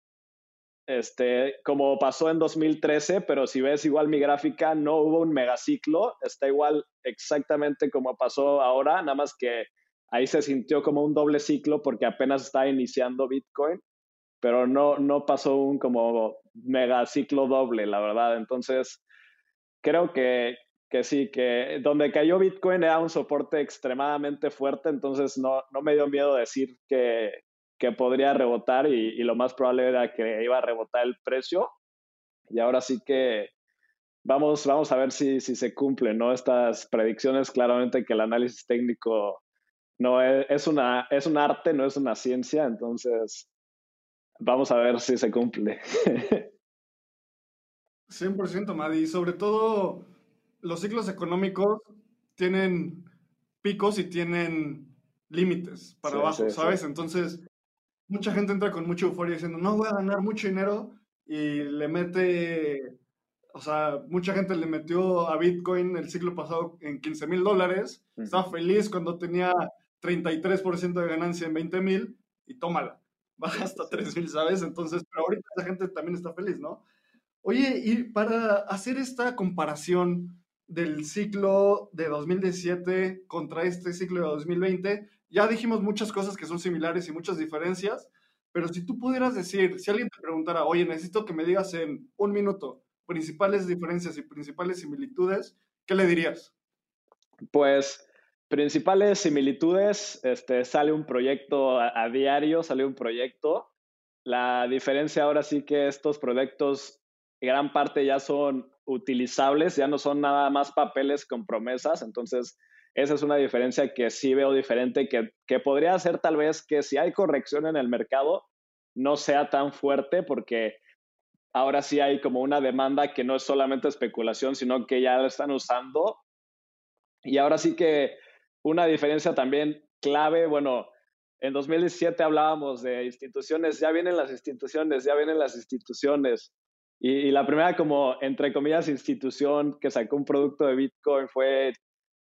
este, como pasó en 2013, pero si ves igual mi gráfica, no hubo un megaciclo, está igual exactamente como pasó ahora, nada más que ahí se sintió como un doble ciclo porque apenas está iniciando Bitcoin pero no, no pasó un como mega ciclo doble, la verdad. Entonces, creo que, que sí, que donde cayó Bitcoin era un soporte extremadamente fuerte, entonces no, no me dio miedo decir que, que podría rebotar y, y, lo más probable era que iba a rebotar el precio. Y ahora sí que vamos, vamos a ver si, si se cumplen ¿no? estas predicciones. Claramente que el análisis técnico no es, es, una, es un arte, no es una ciencia, entonces vamos a ver si se cumple. 100%, Madi. Sobre todo, los ciclos económicos tienen picos y tienen límites para abajo, ¿sabes? Entonces, mucha gente entra con mucha euforia diciendo, no, voy a ganar mucho dinero y le mete, o sea, mucha gente le metió a Bitcoin el ciclo pasado en 15 mil dólares, estaba feliz cuando tenía 33% de ganancia en 20 mil y tómala baja hasta 3000, ¿sabes? Entonces, pero ahorita la gente también está feliz, ¿no? Oye, y para hacer esta comparación del ciclo de 2017 contra este ciclo de 2020, ya dijimos muchas cosas que son similares y muchas diferencias, pero si tú pudieras decir, si alguien te preguntara, oye, necesito que me digas en un minuto principales diferencias y principales similitudes, ¿qué le dirías? Pues Principales similitudes, este, sale un proyecto a, diario, sale un proyecto. La diferencia ahora sí que estos proyectos, gran parte ya son utilizables, ya no son nada más papeles con promesas, entonces esa es una diferencia que sí veo diferente, que, que podría ser tal vez que si hay corrección en el mercado, no sea tan fuerte porque ahora sí hay como una demanda que no es solamente especulación, sino que ya lo están usando. Y ahora sí que una diferencia también clave, bueno, en 2017 hablábamos de instituciones, ya vienen las instituciones, ya vienen las instituciones. Y, la primera como, entre comillas, institución que sacó un producto de Bitcoin fue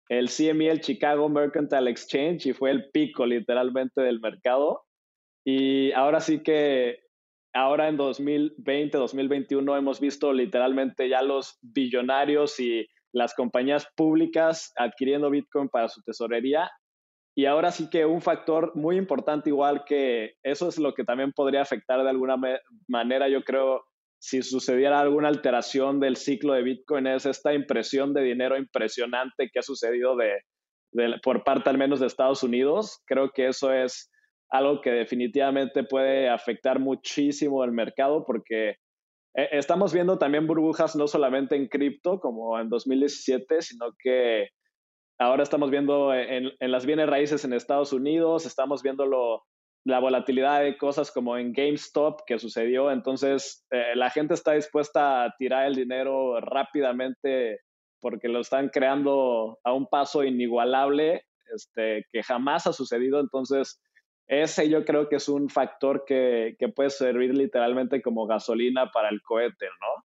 el CME, el Chicago Mercantile Exchange, y fue el pico literalmente del mercado. Y ahora sí que ahora en 2020, 2021 hemos visto literalmente ya los billonarios y las compañías públicas adquiriendo Bitcoin para su tesorería. Y ahora sí que un factor muy importante, igual que eso es lo que también podría afectar de alguna manera, yo creo, si sucediera alguna alteración del ciclo de Bitcoin, es esta impresión de dinero impresionante que ha sucedido de, por parte al menos de Estados Unidos. Creo que eso es algo que definitivamente puede afectar muchísimo el mercado porque eh, estamos viendo también burbujas no solamente en cripto como en 2017, sino que ahora estamos viendo en, las bienes raíces en Estados Unidos, estamos viendo la volatilidad de cosas como en GameStop que sucedió, entonces eh, la gente está dispuesta a tirar el dinero rápidamente porque lo están creando a un paso inigualable este, que jamás ha sucedido, entonces ese yo creo que es un factor que, que, puede servir literalmente como gasolina para el cohete, ¿no?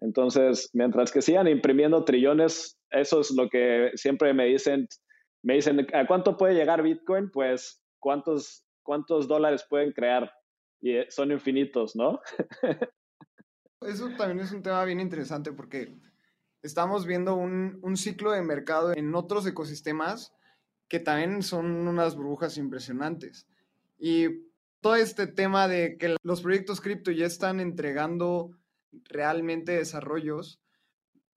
Entonces, mientras que sigan imprimiendo trillones, eso es lo que siempre me dicen, me dicen, ¿a cuánto puede llegar Bitcoin? Pues, ¿cuántos, cuántos dólares pueden crear? Y eh, son infinitos, ¿no? eso también es un tema bien interesante porque estamos viendo un, un ciclo de mercado en otros ecosistemas que también son unas burbujas impresionantes. Y todo este tema de que los proyectos cripto ya están entregando realmente desarrollos,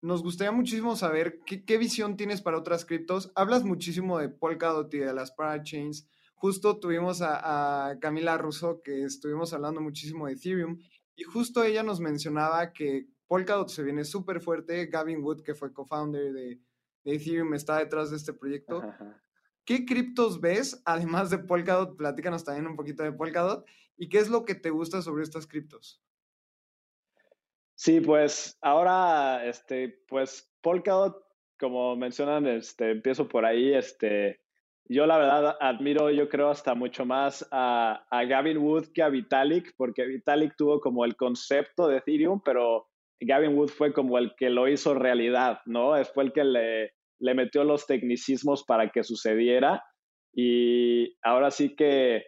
nos gustaría muchísimo saber qué, visión tienes para otras criptos. Hablas muchísimo de Polkadot y de las parachains. Justo tuvimos a, a Camila Russo que estuvimos hablando muchísimo de Ethereum y justo ella nos mencionaba que Polkadot se viene súper fuerte. Gavin Wood, que fue co-founder de, Ethereum, está detrás de este proyecto. ¿Qué criptos ves, además de Polkadot? Platícanos también un poquito de Polkadot. ¿Y qué es lo que te gusta sobre estas criptos? Sí, pues ahora, este, pues Polkadot, como mencionan, este, empiezo por ahí, este, yo la verdad admiro, yo creo hasta mucho más a, a Gavin Wood que a Vitalik, porque Vitalik tuvo como el concepto de Ethereum, pero Gavin Wood fue como el que lo hizo realidad, ¿no? Fue el que le, le metió los tecnicismos para que sucediera y ahora sí que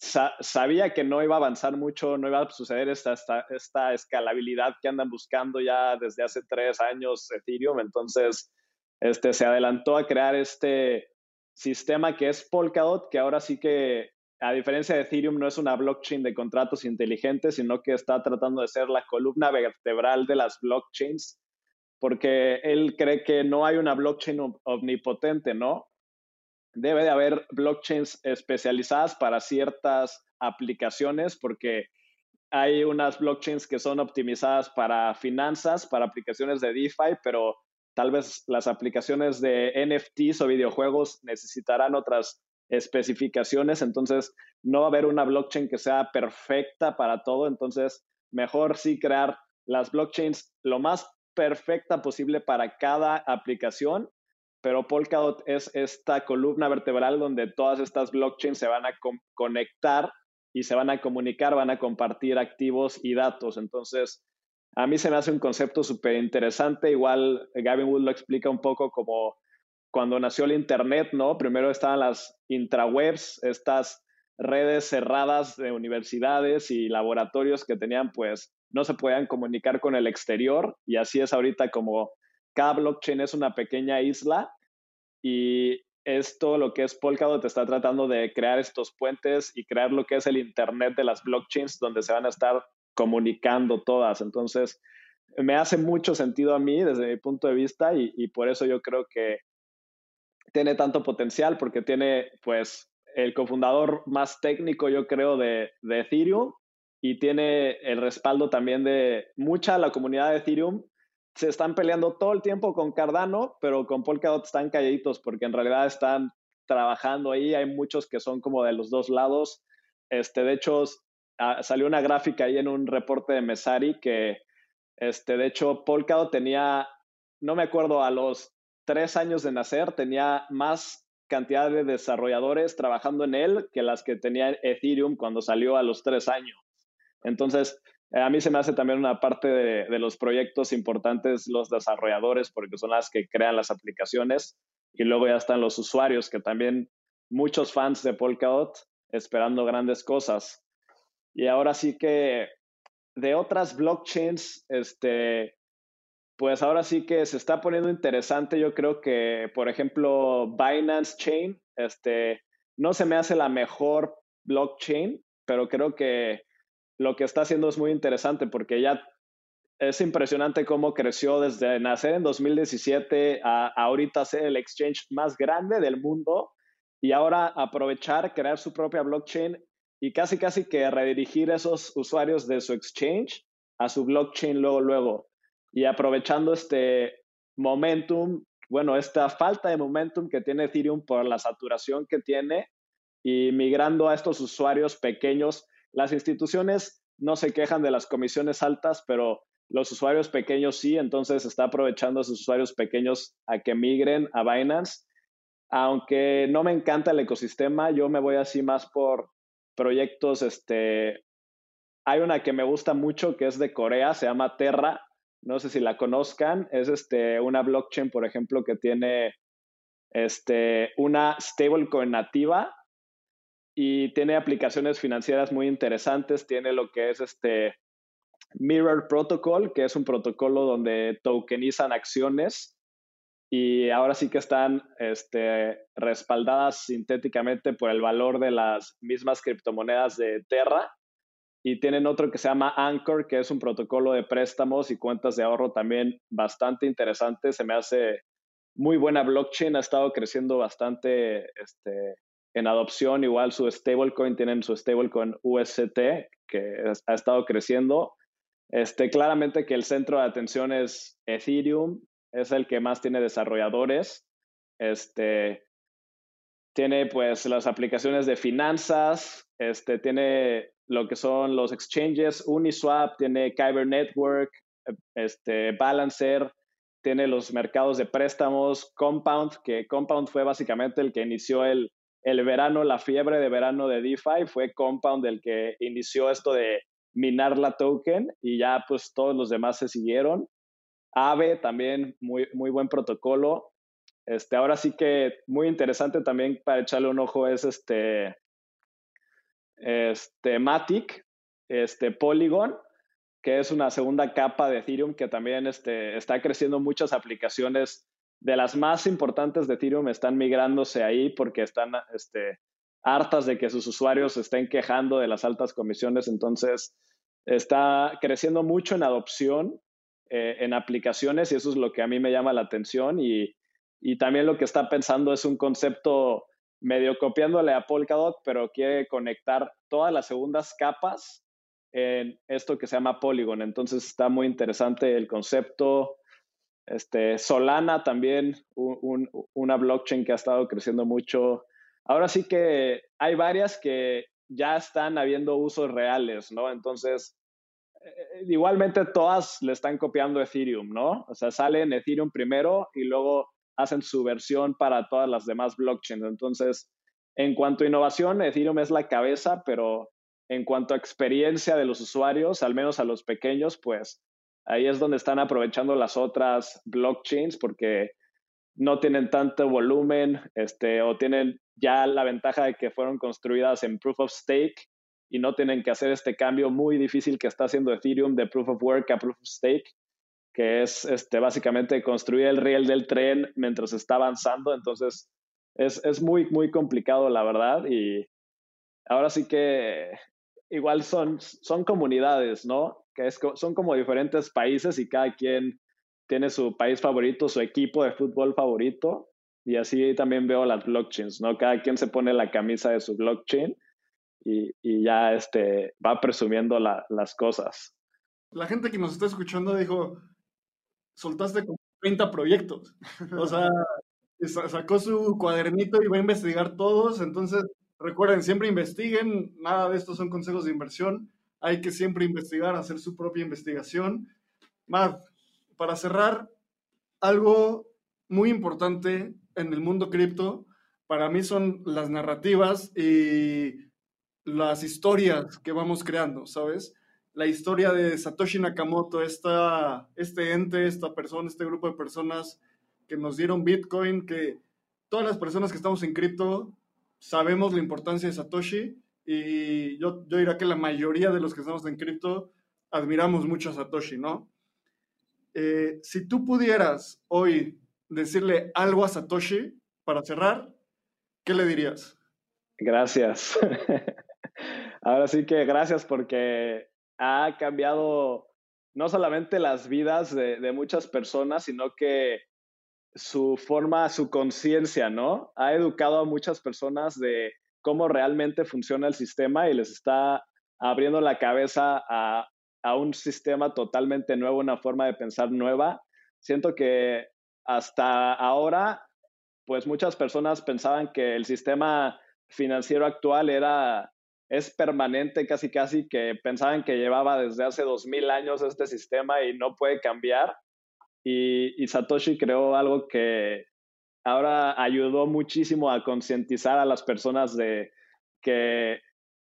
sabía que no iba a avanzar mucho, no iba a suceder esta, esta, escalabilidad que andan buscando ya desde hace tres años Ethereum, entonces este, se adelantó a crear este sistema que es Polkadot, que ahora sí que a diferencia de Ethereum, no es una blockchain de contratos inteligentes, sino que está tratando de ser la columna vertebral de las blockchains porque él cree que no hay una blockchain omnipotente, ¿no? Debe de haber blockchains especializadas para ciertas aplicaciones, porque hay unas blockchains que son optimizadas para finanzas, para aplicaciones de DeFi, pero tal vez las aplicaciones de NFTs o videojuegos necesitarán otras especificaciones, entonces no va a haber una blockchain que sea perfecta para todo, entonces mejor sí crear las blockchains lo más perfecta posible para cada aplicación, pero Polkadot es esta columna vertebral donde todas estas blockchains se van a conectar y se van a comunicar, van a compartir activos y datos. Entonces, a mí se me hace un concepto súper interesante. Igual Gavin Wood lo explica un poco como cuando nació el Internet, ¿no? Primero estaban las intrawebs, estas redes cerradas de universidades y laboratorios que tenían pues no se podían comunicar con el exterior y así es ahorita como cada blockchain es una pequeña isla y esto lo que es Polkadot está tratando de crear estos puentes y crear lo que es el internet de las blockchains donde se van a estar comunicando todas. Entonces, me hace mucho sentido a mí desde mi punto de vista y, por eso yo creo que tiene tanto potencial porque tiene pues el cofundador más técnico yo creo de, de Ethereum y tiene el respaldo también de mucha la comunidad de Ethereum. Se están peleando todo el tiempo con Cardano, pero con Polkadot están calladitos porque en realidad están trabajando ahí. Hay muchos que son como de los dos lados. Este, de hecho, ah, salió una gráfica ahí en un reporte de Mesari que, este, de hecho, Polkadot tenía, no me acuerdo, a los tres años de nacer, tenía más cantidad de desarrolladores trabajando en él que las que tenía Ethereum cuando salió a los tres años. Entonces, eh, a mí se me hace también una parte de, los proyectos importantes los desarrolladores, porque son las que crean las aplicaciones, y luego ya están los usuarios, que también muchos fans de Polkadot esperando grandes cosas. Y ahora sí que de otras blockchains, este, pues ahora sí que se está poniendo interesante. Yo creo que, por ejemplo, Binance Chain, este, no se me hace la mejor blockchain, pero creo que lo que está haciendo es muy interesante porque ya es impresionante cómo creció desde nacer en 2017 a, ahorita ser el exchange más grande del mundo y ahora aprovechar, crear su propia blockchain y casi casi que redirigir esos usuarios de su exchange a su blockchain luego, luego. Y aprovechando este momentum, bueno, esta falta de momentum que tiene Ethereum por la saturación que tiene y migrando a estos usuarios pequeños. Las instituciones no se quejan de las comisiones altas, pero los usuarios pequeños sí, entonces está aprovechando a sus usuarios pequeños a que migren a Binance. Aunque no me encanta el ecosistema, yo me voy así más por proyectos, este, hay una que me gusta mucho que es de Corea, se llama Terra, no sé si la conozcan, es este, una blockchain, por ejemplo, que tiene este, una stablecoin nativa y tiene aplicaciones financieras muy interesantes, tiene lo que es este Mirror Protocol, que es un protocolo donde tokenizan acciones y ahora sí que están este, respaldadas sintéticamente por el valor de las mismas criptomonedas de Terra. Y tienen otro que se llama Anchor, que es un protocolo de préstamos y cuentas de ahorro también bastante interesante. Se me hace muy buena blockchain, ha estado creciendo bastante este, en adopción. Igual su stablecoin, tienen su stablecoin UST, que ha estado creciendo. Este, claramente que el centro de atención es Ethereum, es el que más tiene desarrolladores. Este, tiene pues las aplicaciones de finanzas, este, tiene lo que son los exchanges, Uniswap, tiene Kyber Network, este, Balancer, tiene los mercados de préstamos, Compound, que Compound fue básicamente el que inició el, el verano, la fiebre de verano de DeFi, fue Compound el que inició esto de minar la token y ya pues todos los demás se siguieron. AVE también, muy, muy buen protocolo. Este, ahora sí que muy interesante también para echarle un ojo es este, este Matic, este Polygon, que es una segunda capa de Ethereum que también este, está creciendo muchas aplicaciones de las más importantes de Ethereum están migrándose ahí porque están este, hartas de que sus usuarios estén quejando de las altas comisiones. Entonces, está creciendo mucho en adopción, eh, en aplicaciones, y eso es lo que a mí me llama la atención. Y, y también lo que está pensando es un concepto medio copiándole a Polkadot, pero quiere conectar todas las segundas capas en esto que se llama Polygon. Entonces está muy interesante el concepto. Este, Solana también, una blockchain que ha estado creciendo mucho. Ahora sí que hay varias que ya están habiendo usos reales, ¿no? Entonces, igualmente todas le están copiando Ethereum, ¿no? O sea, salen Ethereum primero y luego hacen su versión para todas las demás blockchains. Entonces, en cuanto a innovación, Ethereum es la cabeza, pero en cuanto a experiencia de los usuarios, al menos a los pequeños, pues ahí es donde están aprovechando las otras blockchains porque no tienen tanto volumen este, o tienen ya la ventaja de que fueron construidas en proof of stake y no tienen que hacer este cambio muy difícil que está haciendo Ethereum de proof of work a proof of stake, que es este, básicamente construir el riel del tren mientras está avanzando. Entonces, es, es muy, muy complicado, la verdad. Y ahora sí que igual son, son comunidades, ¿no? que es, son como diferentes países y cada quien tiene su país favorito, su equipo de fútbol favorito. Y así también veo las blockchains, ¿no? Cada quien se pone la camisa de su blockchain y, ya este, va presumiendo las cosas. La gente que nos está escuchando dijo, soltaste como 30 proyectos. o sea, sacó su cuadernito y va a investigar todos. Entonces, recuerden, siempre investiguen. Nada de estos son consejos de inversión hay que siempre investigar, hacer su propia investigación. Mad, para cerrar, algo muy importante en el mundo cripto, para mí son las narrativas y las historias que vamos creando, ¿sabes? La historia de Satoshi Nakamoto, esta, este ente, esta persona, este grupo de personas que nos dieron Bitcoin, que todas las personas que estamos en cripto sabemos la importancia de Satoshi y yo, yo diría que la mayoría de los que estamos en cripto admiramos mucho a Satoshi, ¿no? Eh, si tú pudieras hoy decirle algo a Satoshi para cerrar, ¿qué le dirías? Gracias. Ahora sí que gracias porque ha cambiado no solamente las vidas de, de muchas personas, sino que su forma, su conciencia, ¿no? Ha educado a muchas personas de cómo realmente funciona el sistema y les está abriendo la cabeza a, a un sistema totalmente nuevo, una forma de pensar nueva. Siento que hasta ahora, pues muchas personas pensaban que el sistema financiero actual era es permanente casi casi que pensaban que llevaba desde hace dos mil años este sistema y no puede cambiar y, Satoshi creó algo que ahora ayudó muchísimo a concientizar a las personas de que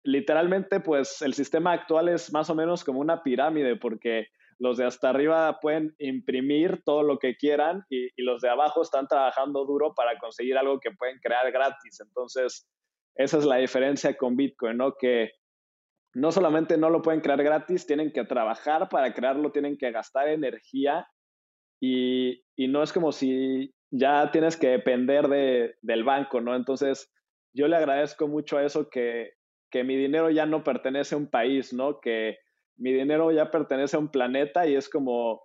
literalmente pues el sistema actual es más o menos como una pirámide porque los de hasta arriba pueden imprimir todo lo que quieran y, y, los de abajo están trabajando duro para conseguir algo que pueden crear gratis. Entonces, esa es la diferencia con Bitcoin, ¿no? Que no solamente no lo pueden crear gratis, tienen que trabajar para crearlo, tienen que gastar energía y, no es como si ya tienes que depender de, del banco, ¿no? Entonces, yo le agradezco mucho a eso que, que mi dinero ya no pertenece a un país, ¿no? Que mi dinero ya pertenece a un planeta y es como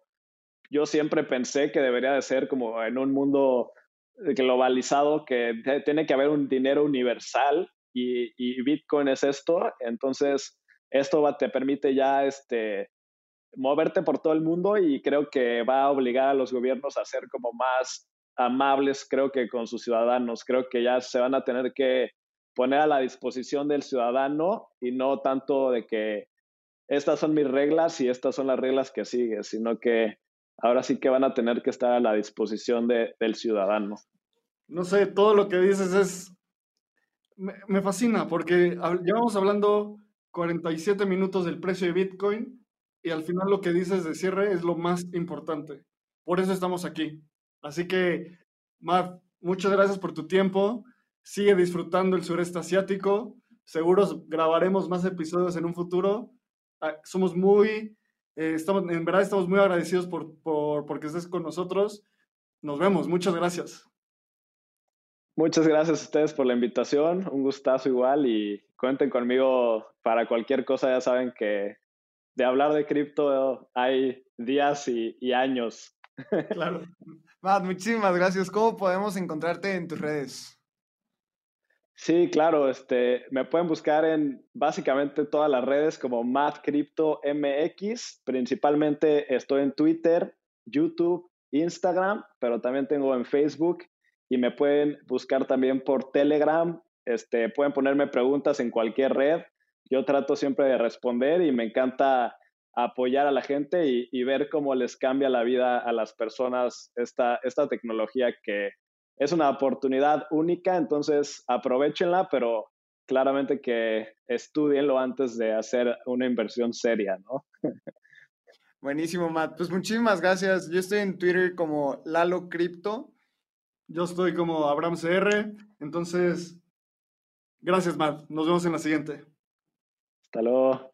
yo siempre pensé que debería de ser como en un mundo globalizado que tiene que haber un dinero universal y, Bitcoin es esto. Entonces, esto te permite ya este, moverte por todo el mundo y creo que va a obligar a los gobiernos a ser como más amables, creo que con sus ciudadanos. Creo que ya se van a tener que poner a la disposición del ciudadano y no tanto de que estas son mis reglas y estas son las reglas que sigues, sino que ahora sí que van a tener que estar a la disposición de, del ciudadano. No sé, todo lo que dices es... Me, fascina porque llevamos hablando 47 minutos del precio de Bitcoin y al final lo que dices de cierre es lo más importante. Por eso estamos aquí. Así que, Matt, muchas gracias por tu tiempo. Sigue disfrutando el sureste asiático. Seguros grabaremos más episodios en un futuro. Ah, somos muy, eh, estamos, en verdad estamos muy agradecidos por, por, porque estés con nosotros. Nos vemos. Muchas gracias. Muchas gracias a ustedes por la invitación. Un gustazo igual y cuenten conmigo para cualquier cosa. Ya saben que de hablar de cripto hay días y, años. Claro. Matt, muchísimas gracias. ¿Cómo podemos encontrarte en tus redes? Sí, claro, este, me pueden buscar en básicamente todas las redes como Matt Crypto MX. Principalmente estoy en Twitter, YouTube, Instagram, pero también tengo en Facebook y me pueden buscar también por Telegram. Este, pueden ponerme preguntas en cualquier red yo trato siempre de responder y me encanta apoyar a la gente y, ver cómo les cambia la vida a las personas esta, esta tecnología que es una oportunidad única, entonces aprovechenla, pero claramente que estudienlo antes de hacer una inversión seria, ¿no? Buenísimo, Matt. Pues muchísimas gracias. Yo estoy en Twitter como Lalo Crypto. Yo estoy como Abraham CR. Entonces, gracias, Matt. Nos vemos en la siguiente. Hasta luego.